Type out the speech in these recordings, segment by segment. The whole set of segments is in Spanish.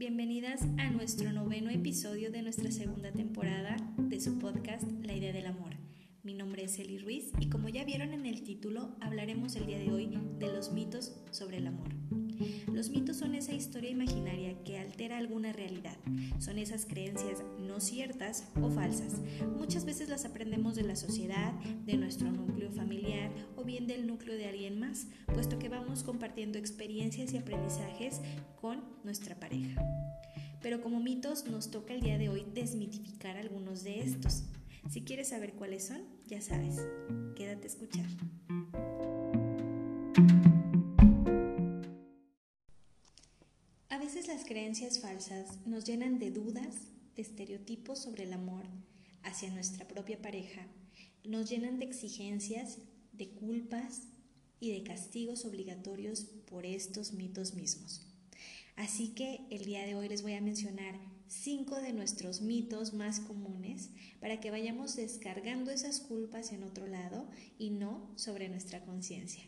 Bienvenidas a nuestro noveno episodio de nuestra segunda temporada de su podcast La idea del amor. Mi nombre es Eli Ruiz y como ya vieron en el título, hablaremos el día de hoy de los mitos sobre el amor. Los mitos son esa historia imaginaria que altera alguna realidad. Son esas creencias no ciertas o falsas. Muchas veces las aprendemos de la sociedad, de nuestro núcleo familiar o bien del núcleo de alguien más, puesto que vamos compartiendo experiencias y aprendizajes con nuestra pareja. Pero como mitos nos toca el día de hoy desmitificar algunos de estos. Si quieres saber cuáles son, ya sabes, quédate a escuchar. Las creencias falsas nos llenan de dudas, de estereotipos sobre el amor hacia nuestra propia pareja, nos llenan de exigencias, de culpas y de castigos obligatorios por estos mitos mismos. Así que el día de hoy les voy a mencionar cinco de nuestros mitos más comunes para que vayamos descargando esas culpas en otro lado y no sobre nuestra conciencia.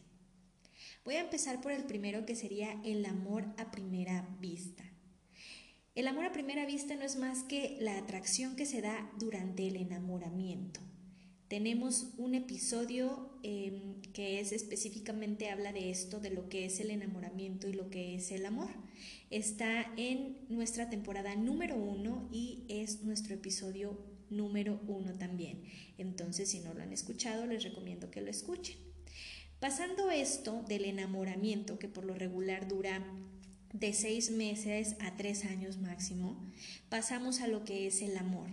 Voy a empezar por el primero que sería el amor a primera vista. El amor a primera vista no es más que la atracción que se da durante el enamoramiento. Tenemos un episodio em, que es específicamente habla de esto, de lo que es el enamoramiento y lo que es el amor. Está en nuestra temporada número uno y es nuestro episodio número uno también. Entonces, si no lo han escuchado, les recomiendo que lo escuchen. Pasando esto del enamoramiento, que por lo regular dura de seis meses a tres años máximo, pasamos a lo que es el amor.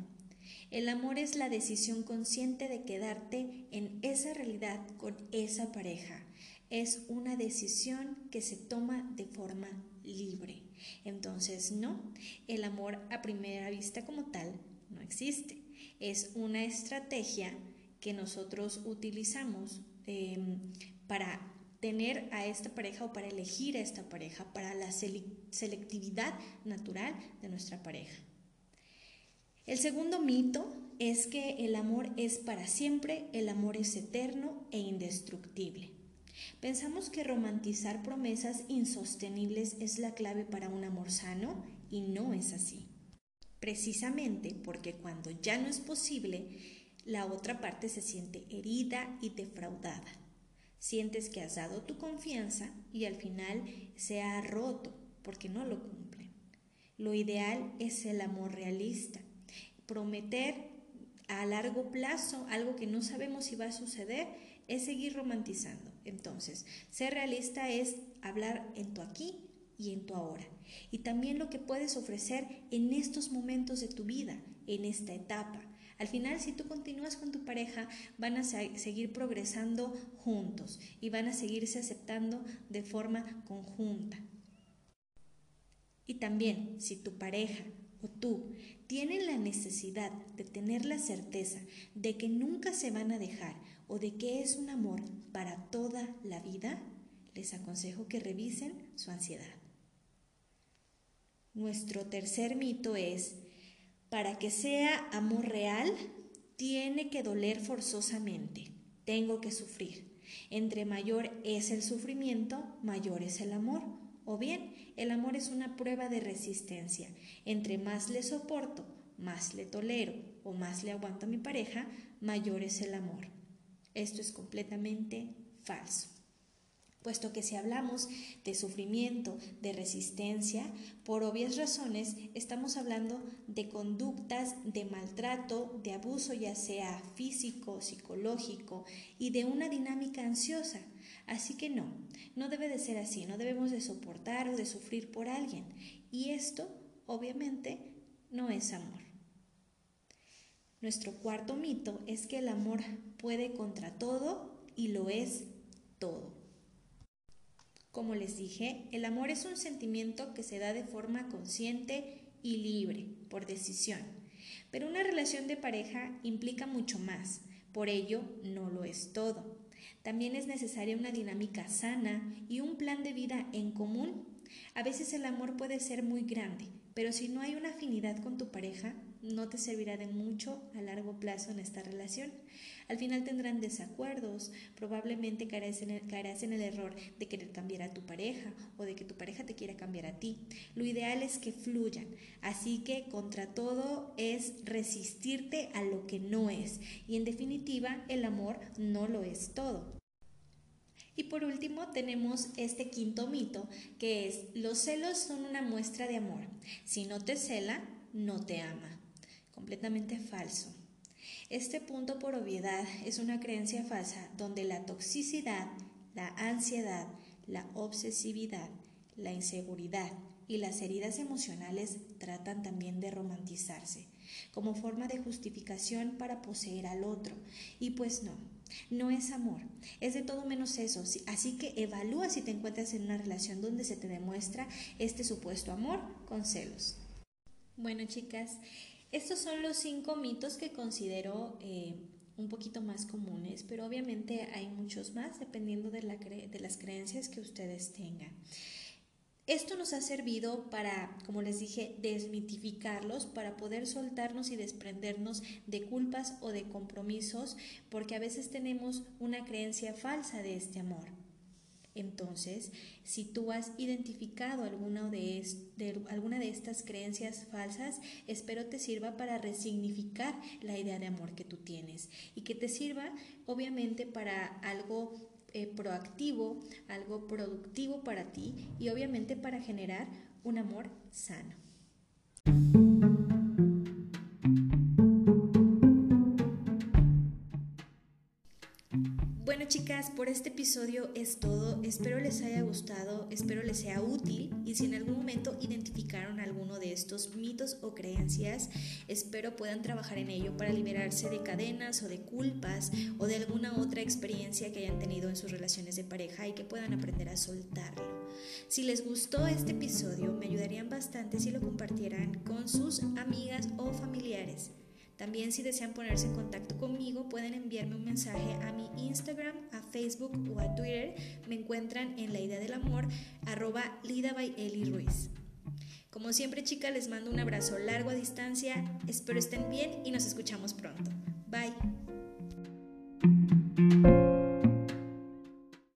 El amor es la decisión consciente de quedarte en esa realidad con esa pareja. Es una decisión que se toma de forma libre. Entonces, no, el amor a primera vista como tal no existe. Es una estrategia que nosotros utilizamos em, para tener a esta pareja o para elegir a esta pareja, para la selectividad natural de nuestra pareja. El segundo mito es que el amor es para siempre, el amor es eterno e indestructible. Pensamos que romantizar promesas insostenibles es la clave para un amor sano y no es así. Precisamente porque cuando ya no es posible, la otra parte se siente herida y defraudada. Sientes que has dado tu confianza y al final se ha roto porque no lo cumplen. Lo ideal es el amor realista. Prometer a largo plazo algo que no sabemos si va a suceder es seguir romantizando. Entonces, ser realista es hablar en tu aquí y en tu ahora. Y también lo que puedes ofrecer en estos momentos de tu vida, en esta etapa. Al final, si tú continúas con tu pareja, van a seguir progresando juntos y van a seguirse aceptando de forma conjunta. Y también, si tu pareja o tú tienen la necesidad de tener la certeza de que nunca se van a dejar o de que es un amor para toda la vida, les aconsejo que revisen su ansiedad. Nuestro tercer mito es para que sea amor real, tiene que doler forzosamente. Tengo que sufrir. Entre mayor es el sufrimiento, mayor es el amor. O bien, el amor es una prueba de resistencia. Entre más le soporto, más le tolero o más le aguanto a mi pareja, mayor es el amor. Esto es completamente falso puesto que si hablamos de sufrimiento, de resistencia, por obvias razones estamos hablando de conductas de maltrato, de abuso ya sea físico, psicológico y de una dinámica ansiosa. Así que no, no debe de ser así, no debemos de soportar o de sufrir por alguien. Y esto, obviamente, no es amor. Nuestro cuarto mito es que el amor puede contra todo y lo es todo. Como les dije, el amor es un sentimiento que se da de forma consciente y libre, por decisión. Pero una relación de pareja implica mucho más, por ello no lo es todo. También es necesaria una dinámica sana y un plan de vida en común. A veces el amor puede ser muy grande, pero si no hay una afinidad con tu pareja, no te servirá de mucho a largo plazo en esta relación. Al final tendrán desacuerdos, probablemente caerás en, el, error de querer cambiar a tu pareja o de que tu pareja te quiera cambiar a ti. Lo ideal es que fluyan, así que contra todo es resistirte a lo que no es y en definitiva el amor no lo es todo. Y por último tenemos este quinto mito, que es los celos son una muestra de amor. Si no te cela, no te ama. Completamente falso. Este punto por obviedad es una creencia falsa donde la toxicidad, la ansiedad, la obsesividad, la inseguridad y las heridas emocionales tratan también de romantizarse como forma de justificación para poseer al otro. Y pues no, no es amor, es de todo menos eso. Así que evalúa si te encuentras en una relación donde se te demuestra este supuesto amor con celos. Bueno, chicas, estos son los cinco mitos que considero eh, un poquito más comunes, pero obviamente hay muchos más dependiendo de, las creencias que ustedes tengan. Esto nos ha servido para, como les dije, desmitificarlos, para poder soltarnos y desprendernos de culpas o de compromisos, porque a veces tenemos una creencia falsa de este amor. Entonces, si tú has identificado alguna de, de, alguna de estas creencias falsas, espero te sirva para resignificar la idea de amor que tú tienes y que te sirva obviamente para algo eh, proactivo, algo productivo para ti y obviamente para generar un amor sano. Por este episodio es todo. Espero les haya gustado, espero les sea útil y si en algún momento identificaron alguno de estos mitos o creencias, espero puedan trabajar en ello para liberarse de cadenas o de culpas o de alguna otra experiencia que hayan tenido en sus relaciones de pareja y que puedan aprender a soltarlo. Si les gustó este episodio, me ayudarían bastante si lo compartieran con sus amigas o familiares. También si desean ponerse en contacto conmigo pueden enviarme un mensaje a mi Instagram, a Facebook o a Twitter. Me encuentran en la idea del amor arroba Lida by Eli Ruiz. Como siempre chicas les mando un abrazo largo a distancia, espero estén bien y nos escuchamos pronto. Bye.